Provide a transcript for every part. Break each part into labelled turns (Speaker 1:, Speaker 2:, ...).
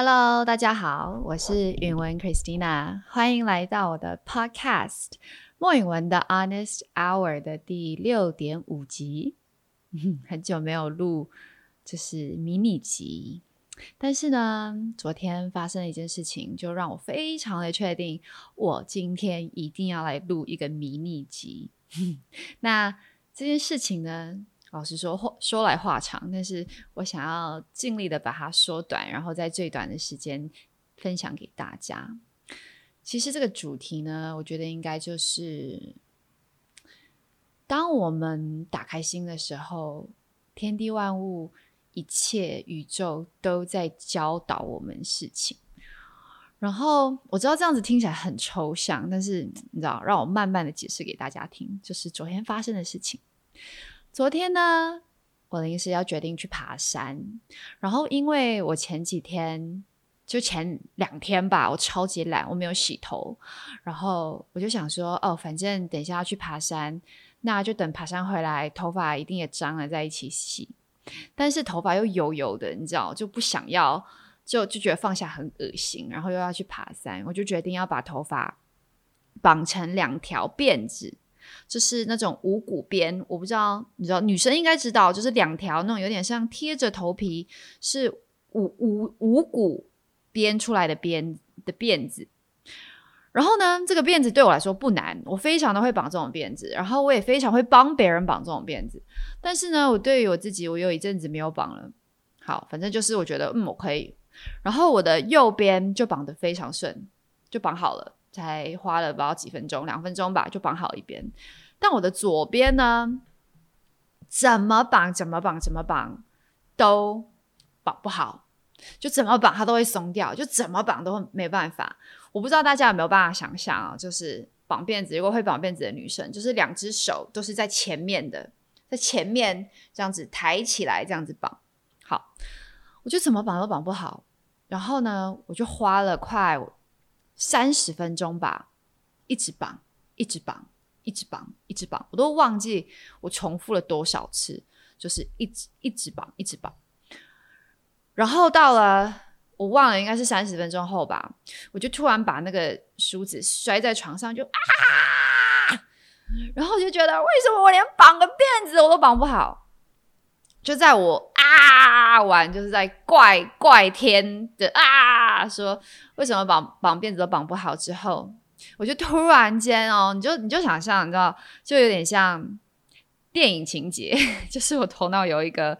Speaker 1: Hello，大家好，我是允文 Christina，欢迎来到我的 Podcast 莫允文的 Honest Hour 的第六点五集。很久没有录，就是迷你集，但是呢，昨天发生了一件事情，就让我非常的确定，我今天一定要来录一个迷你集。那这件事情呢？老实说，话说来话长，但是我想要尽力的把它缩短，然后在最短的时间分享给大家。其实这个主题呢，我觉得应该就是，当我们打开心的时候，天地万物、一切宇宙都在教导我们事情。然后我知道这样子听起来很抽象，但是你知道，让我慢慢的解释给大家听，就是昨天发生的事情。昨天呢，我临时要决定去爬山，然后因为我前几天就前两天吧，我超级懒，我没有洗头，然后我就想说，哦，反正等一下要去爬山，那就等爬山回来，头发一定也脏了，在一起洗。但是头发又油油的，你知道，就不想要，就就觉得放下很恶心，然后又要去爬山，我就决定要把头发绑成两条辫子。就是那种五股编，我不知道，你知道女生应该知道，就是两条那种有点像贴着头皮，是五五五股编出来的编的辫子。然后呢，这个辫子对我来说不难，我非常的会绑这种辫子，然后我也非常会帮别人绑这种辫子。但是呢，我对于我自己，我有一阵子没有绑了。好，反正就是我觉得，嗯，我可以。然后我的右边就绑得非常顺，就绑好了。才花了不知道几分钟，两分钟吧，就绑好一边。但我的左边呢，怎么绑怎么绑怎么绑都绑不好，就怎么绑它都会松掉，就怎么绑都没办法。我不知道大家有没有办法想象啊？就是绑辫子，如果会绑辫子的女生，就是两只手都是在前面的，在前面这样子抬起来，这样子绑。好，我就怎么绑都绑不好。然后呢，我就花了快。三十分钟吧，一直绑，一直绑，一直绑，一直绑，我都忘记我重复了多少次，就是一直一直绑，一直绑。然后到了我忘了，应该是三十分钟后吧，我就突然把那个梳子摔在床上，就啊！然后我就觉得，为什么我连绑个辫子我都绑不好？就在我啊完，就是在怪怪天的啊，说为什么绑绑辫子都绑不好之后，我就突然间哦，你就你就想象，你知道，就有点像电影情节，就是我头脑有一个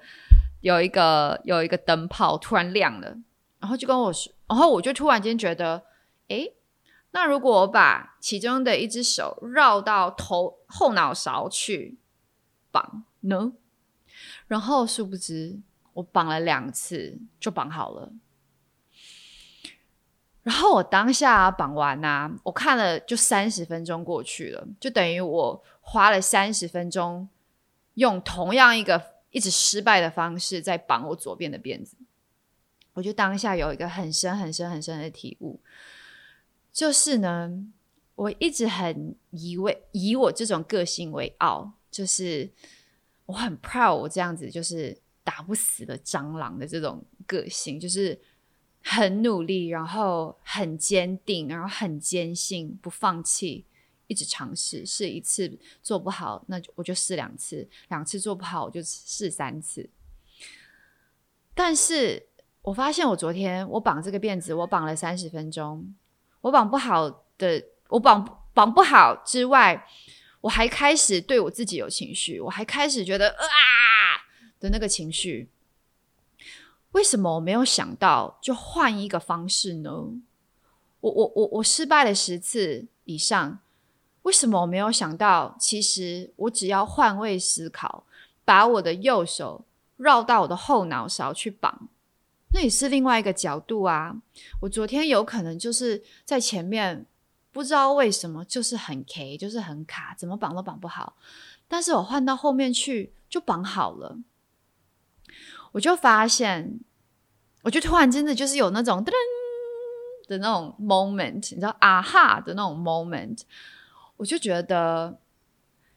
Speaker 1: 有一个有一个灯泡突然亮了，然后就跟我说，然后我就突然间觉得，诶，那如果我把其中的一只手绕到头后脑勺去绑呢？然后殊不知，我绑了两次就绑好了。然后我当下绑完呐，我看了就三十分钟过去了，就等于我花了三十分钟，用同样一个一直失败的方式在绑我左边的辫子。我就当下有一个很深很深很深的体悟，就是呢，我一直很以为以我这种个性为傲，就是。我很 proud，我这样子就是打不死的蟑螂的这种个性，就是很努力，然后很坚定，然后很坚信，不放弃，一直尝试，试一次做不好，那就我就试两次，两次做不好，我就试三次。但是我发现，我昨天我绑这个辫子，我绑了三十分钟，我绑不好的，我绑绑不好之外。我还开始对我自己有情绪，我还开始觉得啊的那个情绪。为什么我没有想到就换一个方式呢？我我我我失败了十次以上，为什么我没有想到？其实我只要换位思考，把我的右手绕到我的后脑勺去绑，那也是另外一个角度啊。我昨天有可能就是在前面。不知道为什么，就是很 K，就是很卡，怎么绑都绑不好。但是我换到后面去就绑好了，我就发现，我就突然真的就是有那种噔噔的那种 moment，你知道啊哈的那种 moment，我就觉得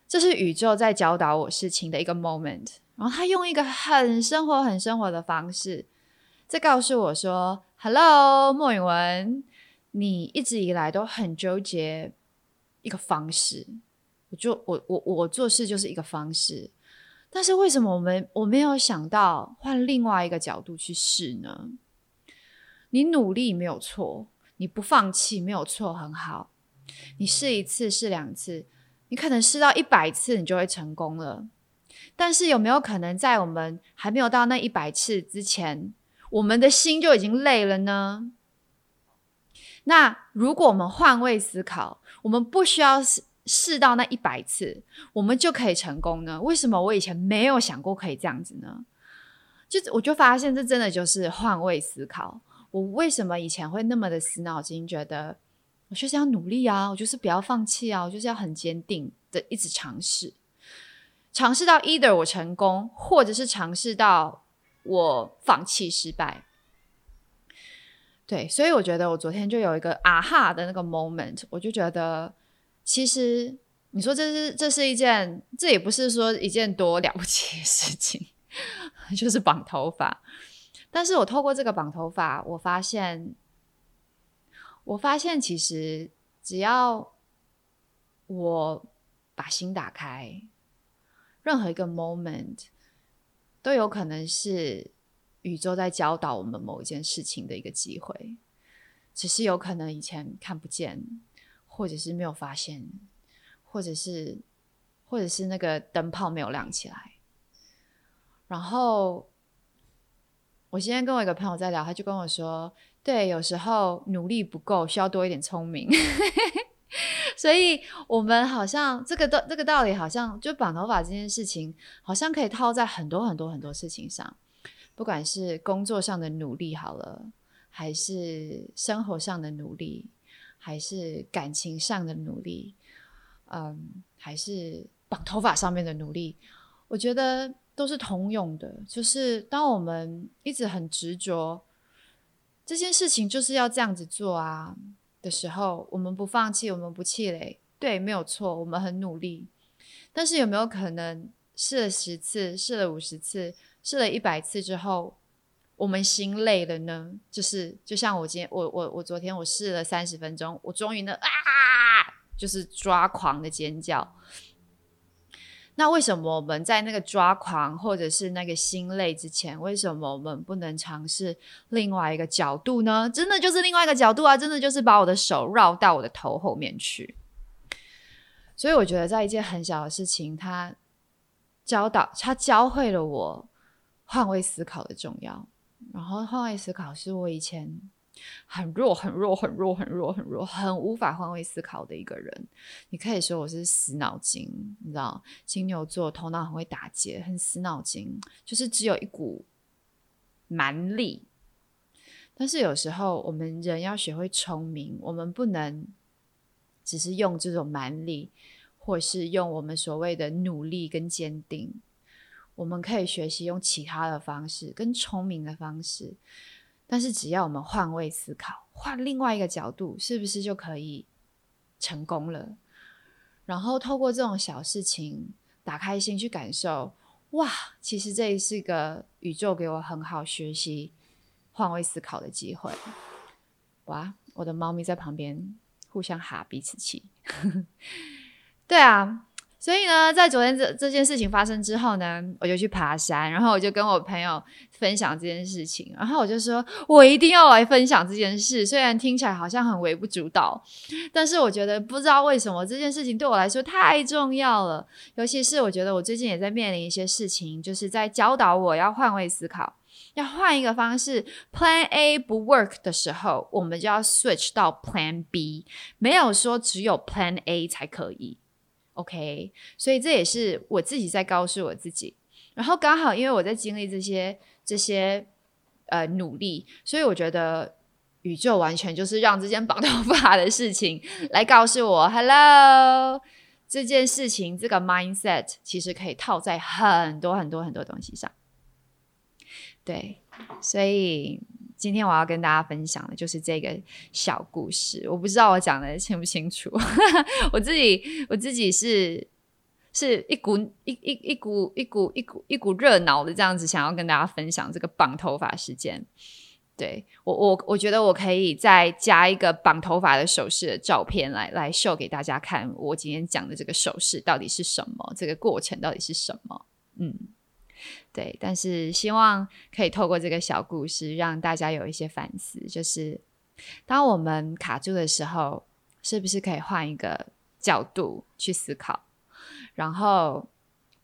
Speaker 1: 这是宇宙在教导我事情的一个 moment。然后他用一个很生活、很生活的方式。在告诉我说：“Hello，莫允文，你一直以来都很纠结一个方式，我就我我我做事就是一个方式，但是为什么我们我没有想到换另外一个角度去试呢？你努力没有错，你不放弃没有错，很好，你试一次，试两次，你可能试到一百次，你就会成功了。”但是有没有可能在我们还没有到那一百次之前，我们的心就已经累了呢？那如果我们换位思考，我们不需要试试到那一百次，我们就可以成功呢？为什么我以前没有想过可以这样子呢？就我就发现，这真的就是换位思考。我为什么以前会那么的死脑筋，觉得我就是要努力啊，我就是不要放弃啊，我就是要很坚定的一直尝试。尝试到 either 我成功，或者是尝试到我放弃失败。对，所以我觉得我昨天就有一个啊哈的那个 moment，我就觉得其实你说这是这是一件，这也不是说一件多了不起的事情，就是绑头发。但是我透过这个绑头发，我发现，我发现其实只要我把心打开。任何一个 moment 都有可能是宇宙在教导我们某一件事情的一个机会，只是有可能以前看不见，或者是没有发现，或者是或者是那个灯泡没有亮起来。然后我今天跟我一个朋友在聊，他就跟我说：“对，有时候努力不够，需要多一点聪明。”所以，我们好像这个道这个道理，好像就绑头发这件事情，好像可以套在很多很多很多事情上，不管是工作上的努力好了，还是生活上的努力，还是感情上的努力，嗯，还是绑头发上面的努力，我觉得都是通用的。就是当我们一直很执着这件事情，就是要这样子做啊。的时候，我们不放弃，我们不气馁，对，没有错，我们很努力。但是有没有可能试了十次，试了五十次，试了一百次之后，我们心累了呢？就是就像我今天，我我我昨天我试了三十分钟，我终于呢啊，就是抓狂的尖叫。那为什么我们在那个抓狂或者是那个心累之前，为什么我们不能尝试另外一个角度呢？真的就是另外一个角度啊！真的就是把我的手绕到我的头后面去。所以我觉得，在一件很小的事情，他教导他教会了我换位思考的重要。然后换位思考是我以前。很弱，很弱，很弱，很弱，很弱，很无法换位思考的一个人。你可以说我是死脑筋，你知道，金牛座头脑很会打结，很死脑筋，就是只有一股蛮力。但是有时候我们人要学会聪明，我们不能只是用这种蛮力，或是用我们所谓的努力跟坚定。我们可以学习用其他的方式，更聪明的方式。但是只要我们换位思考，换另外一个角度，是不是就可以成功了？然后透过这种小事情，打开心去感受，哇，其实这是个宇宙给我很好学习换位思考的机会。哇，我的猫咪在旁边互相哈彼此气。对啊。所以呢，在昨天这这件事情发生之后呢，我就去爬山，然后我就跟我朋友分享这件事情，然后我就说，我一定要来分享这件事。虽然听起来好像很微不足道，但是我觉得不知道为什么这件事情对我来说太重要了。尤其是我觉得我最近也在面临一些事情，就是在教导我要换位思考，要换一个方式。Plan A 不 work 的时候，我们就要 switch 到 Plan B，没有说只有 Plan A 才可以。OK，所以这也是我自己在告诉我自己。然后刚好因为我在经历这些这些呃努力，所以我觉得宇宙完全就是让这件绑头发的事情来告诉我，Hello，这件事情这个 mindset 其实可以套在很多很多很多东西上。对，所以。今天我要跟大家分享的就是这个小故事。我不知道我讲的清不清楚，我自己我自己是是一股一一一股一股一股一股热闹的这样子，想要跟大家分享这个绑头发事件。对我我我觉得我可以再加一个绑头发的手势的照片来来秀给大家看，我今天讲的这个手势到底是什么，这个过程到底是什么？嗯，对，但是希望可以透过这个小故事让大家有一些反思，就是当我们卡住的时候，是不是可以换一个角度去思考，然后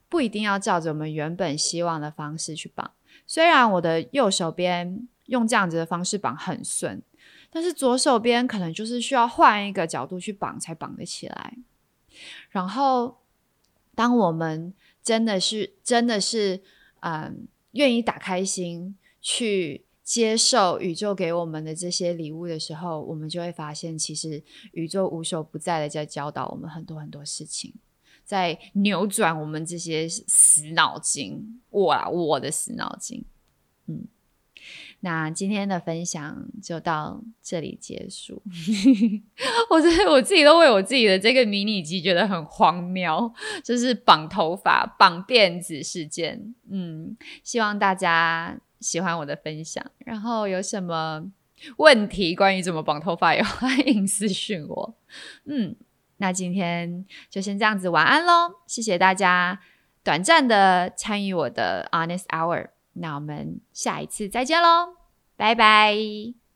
Speaker 1: 不一定要照着我们原本希望的方式去绑。虽然我的右手边。用这样子的方式绑很顺，但是左手边可能就是需要换一个角度去绑才绑得起来。然后，当我们真的是真的是嗯愿意打开心去接受宇宙给我们的这些礼物的时候，我们就会发现，其实宇宙无所不在的在教导我们很多很多事情，在扭转我们这些死脑筋。哇，我的死脑筋，嗯。那今天的分享就到这里结束。我觉得我自己都为我自己的这个迷你机觉得很荒谬，就是绑头发、绑辫子事件。嗯，希望大家喜欢我的分享。然后有什么问题关于怎么绑头发，也 欢迎私讯我。嗯，那今天就先这样子，晚安喽！谢谢大家短暂的参与我的 Honest Hour。那我们下一次再见喽，拜拜。